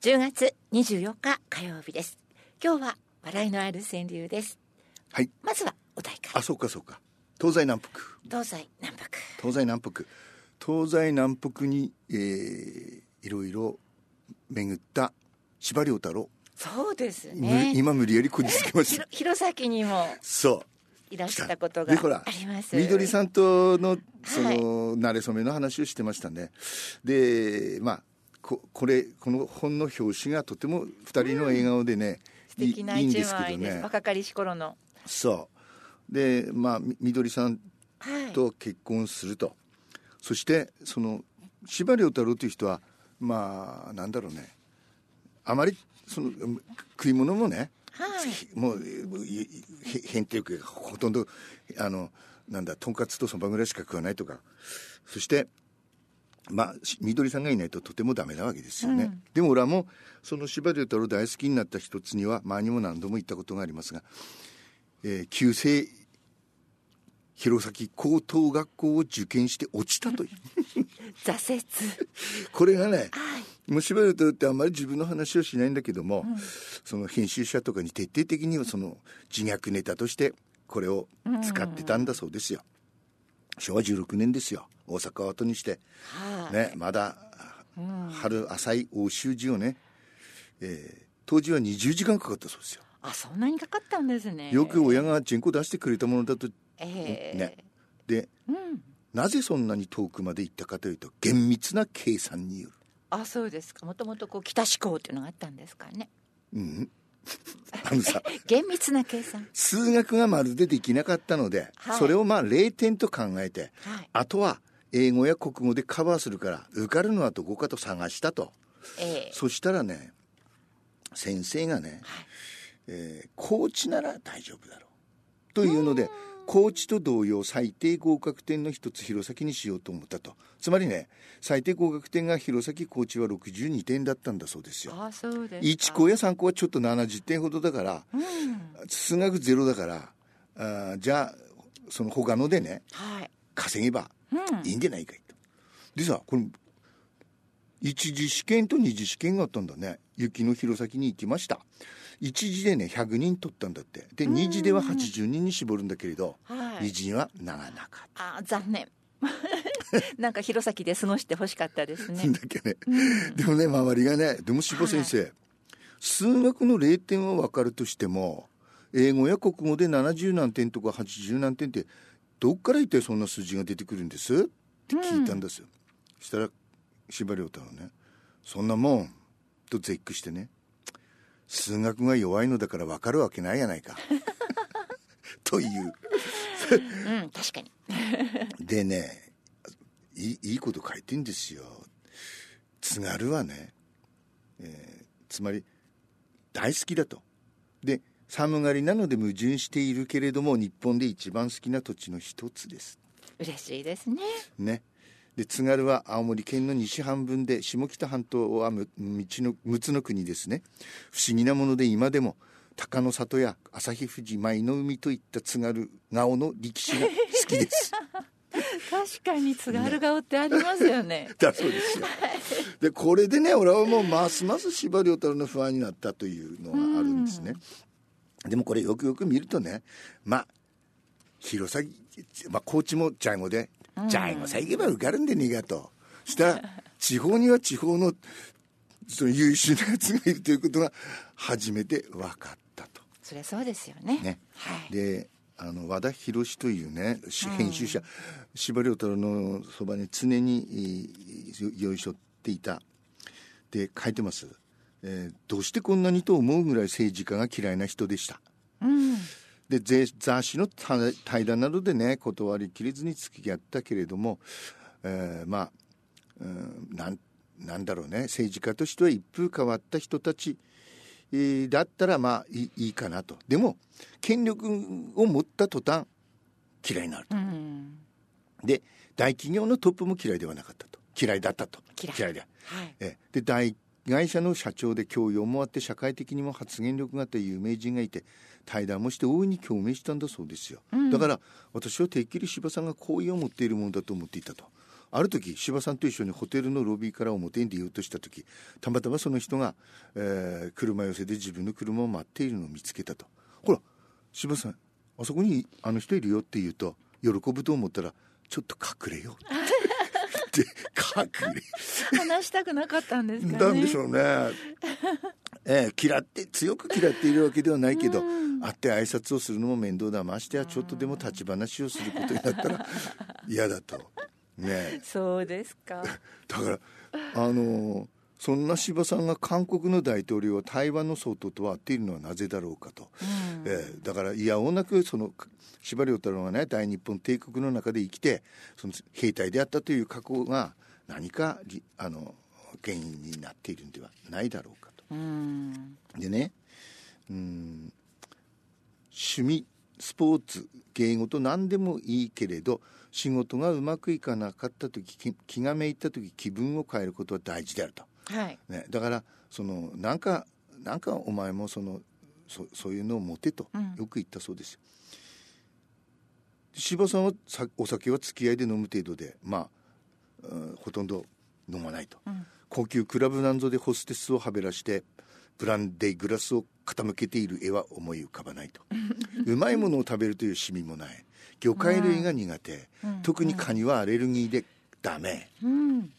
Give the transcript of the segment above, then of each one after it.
10月24日火曜日です。今日は笑いのある川柳です。はい。まずはお題から。あそうかそうか。東西南北。東西南北。東西南北。東西南北に、えー、いろいろ巡った司馬遼太郎、そうですむね。今無理やりこじつけました。弘前にもそう。いらしたことがあります。みどりさんとのその、はい。慣れ初めの話をしてましたね。でまあここれこの本の表紙がとても二人の笑顔でね、素敵ない一いいんですけ枚ですどね。若かりし頃の。そう。でまあみみどりさんはい。と結婚すると、そしてその司馬遼太郎という人はまあなんだろうね。あまりそのうん食い物もねはい。もう変っていうかほとんどあのなんだとんかつとそばぐらいしか食わないとか。そしてまあしみどりさんがいないととてもダメなわけですよね、うん。でも俺はもうその司馬遼太郎大好きになった一つには前にも何度も言ったことがありますが、えー旧制弘前高等学校を受験して落ちたという。挫折。これがねはい。もう司馬遼太郎ってあんまり自分の話をしないんだけども、その編集者とかに徹底的にその自虐ネタとしてこれを使ってたんだそうですよ、昭和16年ですよ大阪を後にして、はい。ね、まだ春浅い欧州時をね、えー当時は20時間かかったそうですよ。あそんなにかかったんですね。よく親が全個出してくれたものだとええ。ね。でうん。なぜそんなに遠くまで行ったかというと厳密な計算による。あそうですか。もともとこう北志向っていうのがあったんですかね。うん。あのさ厳密な計算。数学がまるでできなかったので、はい。それをまあ0点と考えてはい。あとは英語や国語でカバーするから受かるのはどこかと探したと。ええ。そしたらね先生がね、はい。えー高知なら大丈夫だろうというので高知と同様最低合格点の一つ弘前にしようと思ったと。つまりね最低合格点が弘前高知は62点だったんだそうですよ。あそうです1校や3校はちょっと70点ほどだからうん。数学ゼロだからあーじゃあその他のでねはい稼げばうん。いいんじゃないかいと。でさこれ一次試験と二次試験があったんだね。雪の弘前に行きました。一次でね100人取ったんだって。で二次では80人に絞るんだけれどはい。二次にはならなかっあ残念。なんか弘前で過ごしてほしかったですたねんだけね、でもね周りがねでも柴先生、数学の0点は分かるとしても英語や国語で70何点とか80何点ってどっから一体そんな数字が出てくるんです？って聞いたんですよ、そしたら司馬遼太郎ね「そんなもん」と絶句してね「数学が弱いのだから分かるわけないやないか」という。うん確かに。でねいいいいこと書いてんですよ。津軽はね、えーつまり大好きだと。で寒がりなので矛盾しているけれども日本で一番好きな土地の一つです。嬉しいですね。ね。で津軽は青森県の西半分で下北半島はむ道の陸奥の国ですね。不思議なもので今でも鷹の里や旭富士舞の海といった津軽顔の力士が好きです。確かに津軽顔ってありますよね。だそうですよ。でこれでね俺はもうますます司馬遼太郎の不安になったというのがあるんですね。でもこれよくよく見るとねまあ弘前、まあ、高知もジャイゴで「ジャイゴさえ行けば受かるんでねえが」と。したら 地方には地方のその優秀なやつがいるということが初めて分かったと。そりゃそうですよね。ね。はい。であの和田博というねし編集者、司馬遼太郎のそばに常にえーよ寄り添っていた。で書いてます、えーどうしてこんなにと思うぐらい政治家が嫌いな人でした。うん。でぜ雑誌の対対談などでね断りきれずに付き合ったけれども、えーまあ、うん、なんなんだろうね政治家としては一風変わった人たち、えーだったらまあいいかなと。でも権力を持った途端嫌いになると。うん。で大企業のトップも嫌いではなかったと。嫌いだったと。嫌い。ではい。えで大会社の社長で教養もあって社会的にも発言力があった有名人がいて対談もして大いに共鳴したんだそうですよ、うん。だから私はてっきり柴さんが好意を持っているものだと思っていたと。ある時柴さんと一緒にホテルのロビーから表に出ようとした時たまたまその人が、えー、車寄せで自分の車を待っているのを見つけたと。ほら柴さんあそこにあの人いるよって言うと喜ぶと思ったらちょっと隠れよって隠れ話したくなかったんですかね。なんでしょうね。えー、嫌って強く嫌っているわけではないけど、会って挨拶をするのも面倒だましてはちょっとでも立ち話をすることになったら嫌だと。ねそうですか。だからあのそんな柴さんが韓国の大統領は台湾の総統と会っているのはなぜだろうかと、うん、えー、だからいやおなくその司馬太郎がね大日本帝国の中で生きてその兵隊であったという過去が何かあの原因になっているんではないだろうかと。うん、でねうん趣味スポーツ芸事何でもいいけれど仕事がうまくいかなかった時気がめいった時気分を変えることは大事であると、はい。ね、だからそのなんかなんかお前もそのそそういうのを持てとよく言ったそうです。よ。柴、うん、さんはお酒は付き合いで飲む程度でまあ、うん、ほとんど飲まないと、うん、高級クラブなんぞでホステスをはべらしてブランデーグラスを傾けている絵は思い浮かばないと。うまいものを食べるという趣味もない。魚介類が苦手、うん、特にカニはアレルギーでダメ、うん、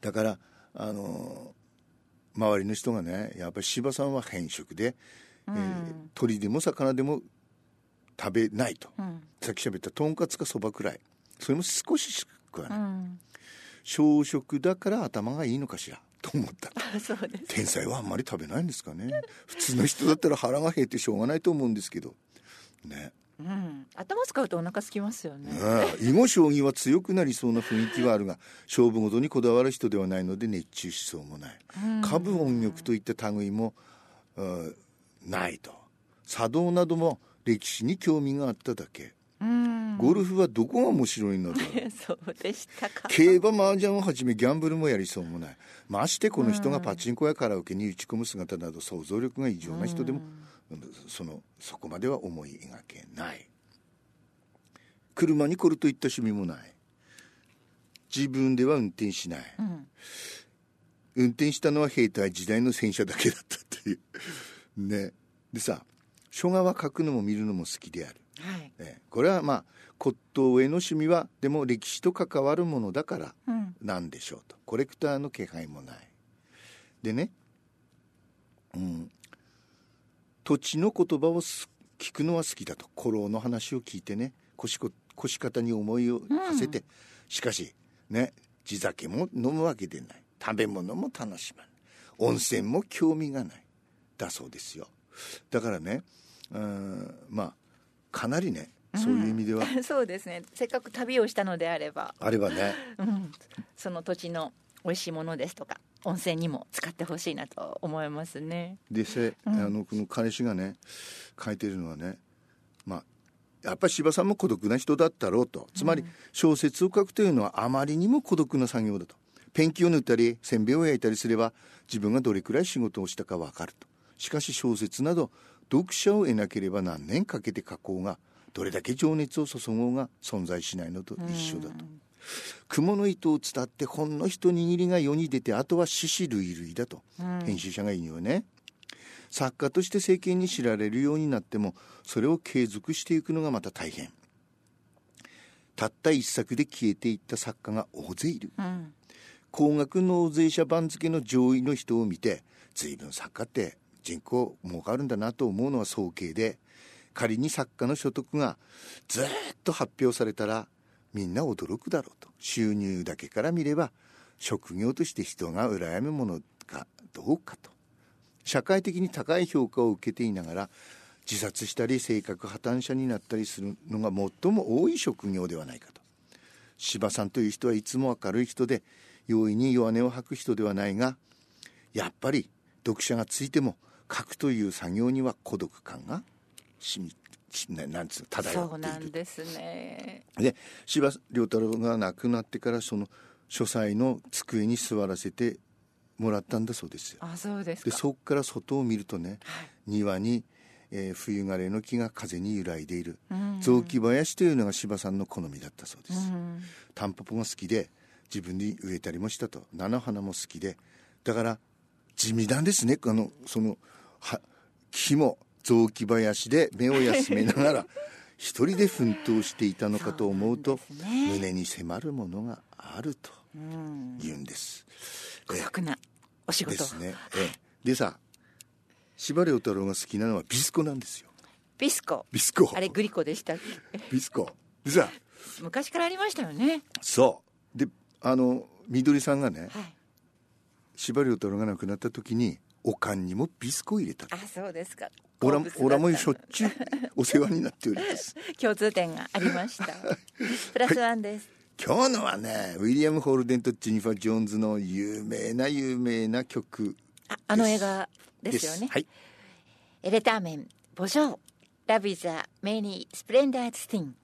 だからあの周りの人がねやっぱり柴さんは偏食で、うん、えー、鳥でも魚でも食べないと、さっき喋ったとんかつかそばくらい。それも少ししかない、小食だから頭がいいのかしら？と思った。天才はあんまり食べないんですかね。普通の人だったら腹が減ってしょうがないと思うんですけど。ねうん、頭使うとお腹空きますよね。囲碁将棋は強くなりそうな雰囲気はあるが 勝負ごとにこだわる人ではないので熱中しそうもない、株音力といった類も、うん、ないと。茶道なども歴史に興味があっただけ。ゴルフはどこが面白いのだ。そうでしたか。競馬麻雀をはじめギャンブルもやりそうもない。ましてこの人がパチンコやカラオケに打ち込む姿など想像力が異常な人でもそのそこまでは思い描けない。車に来るといった趣味もない。自分では運転しない、うん、運転したのは兵隊時代の戦車だけだったっていう。ね。でさ書画は書くのも見るのも好きである。はい。えこれはまあ骨董への趣味はでも歴史と関わるものだからなんでしょうと、うん、コレクターの気配もない。でね、うん、土地の言葉を聞くのは好きだと古老の話を聞いてね腰腰方に思いを馳せて、うん、しかしね地酒も飲むわけでない。食べ物も楽しまない。温泉も興味がない。だそうですよ。だからねうんまあかなりねそういう意味では、うん、そうですね。せっかく旅をしたのであれば。あればね、うん、その土地の美味しいものですとか温泉にも使ってほしいなと思いますね。でせ、うん、あのこの彼氏がね書いてるのはねまあやっぱり司馬さんも孤独な人だったろうと。つまり小説を書くというのはあまりにも孤独な作業だと。ペンキを塗ったりせんべいを焼いたりすれば自分がどれくらい仕事をしたか分かると。しかし小説など読者を得なければ何年かけて書こうがどれだけ情熱を注ごうが存在しないのと一緒だと。雲の糸を伝ってほんの一握りが世に出てあとは獅子類類だと、編集者が言うよね。作家として世間に知られるようになってもそれを継続していくのがまた大変。たった一作で消えていった作家が大勢いる、うん、高額納税者番付の上位の人を見て随分作家って人口儲かるんだなと思うのは早計で仮に作家の所得がずっと発表されたらみんな驚くだろうと。収入だけから見れば職業として人が羨むものかどうかと。社会的に高い評価を受けていながら自殺したり性格破綻者になったりするのが最も多い職業ではないかと。柴さんという人はいつも明るい人で容易に弱音を吐く人ではないがやっぱり読者がついても書くという作業には孤独感がしみなんつう漂っているそうなんですね。で司馬遼太郎が亡くなってからその書斎の机に座らせてもらったんだそうですよ。あそうですでそこから外を見るとね、はい、庭に、えー、冬枯れの木が風に揺らいでいる、うん、雑木林というのが司馬さんの好みだったそうです、うん、タンポポが好きで自分で植えたりもしたと。菜の花も好きで。だから地味なんですね。あのそのは木も雑木林で目を休めながら 一人で奮闘していたのかと思うとね。胸に迫るものがあるとうん。言うんです。孤独なお仕事。ですね。ええ。でさ司馬遼太郎が好きなのはビスコなんですよ。ビスコ。ビスコ。あれグリコでしたっけ？ビスコ。でさ昔からありましたよね。そう。であのみどりさんがねはい。司馬遼太郎が亡くなった時におかんにもビスコを入れたあそうですか。オラオラもしょっちゅう お世話になっております。共通点がありました。プラスワンです、今日のはねウィリアム・ホールデンとジェニファー・ジョーンズの有名な有名な曲ああの映画です。よね。はい。エレターメンボジョーラブイザーメニースプレンダーズスティン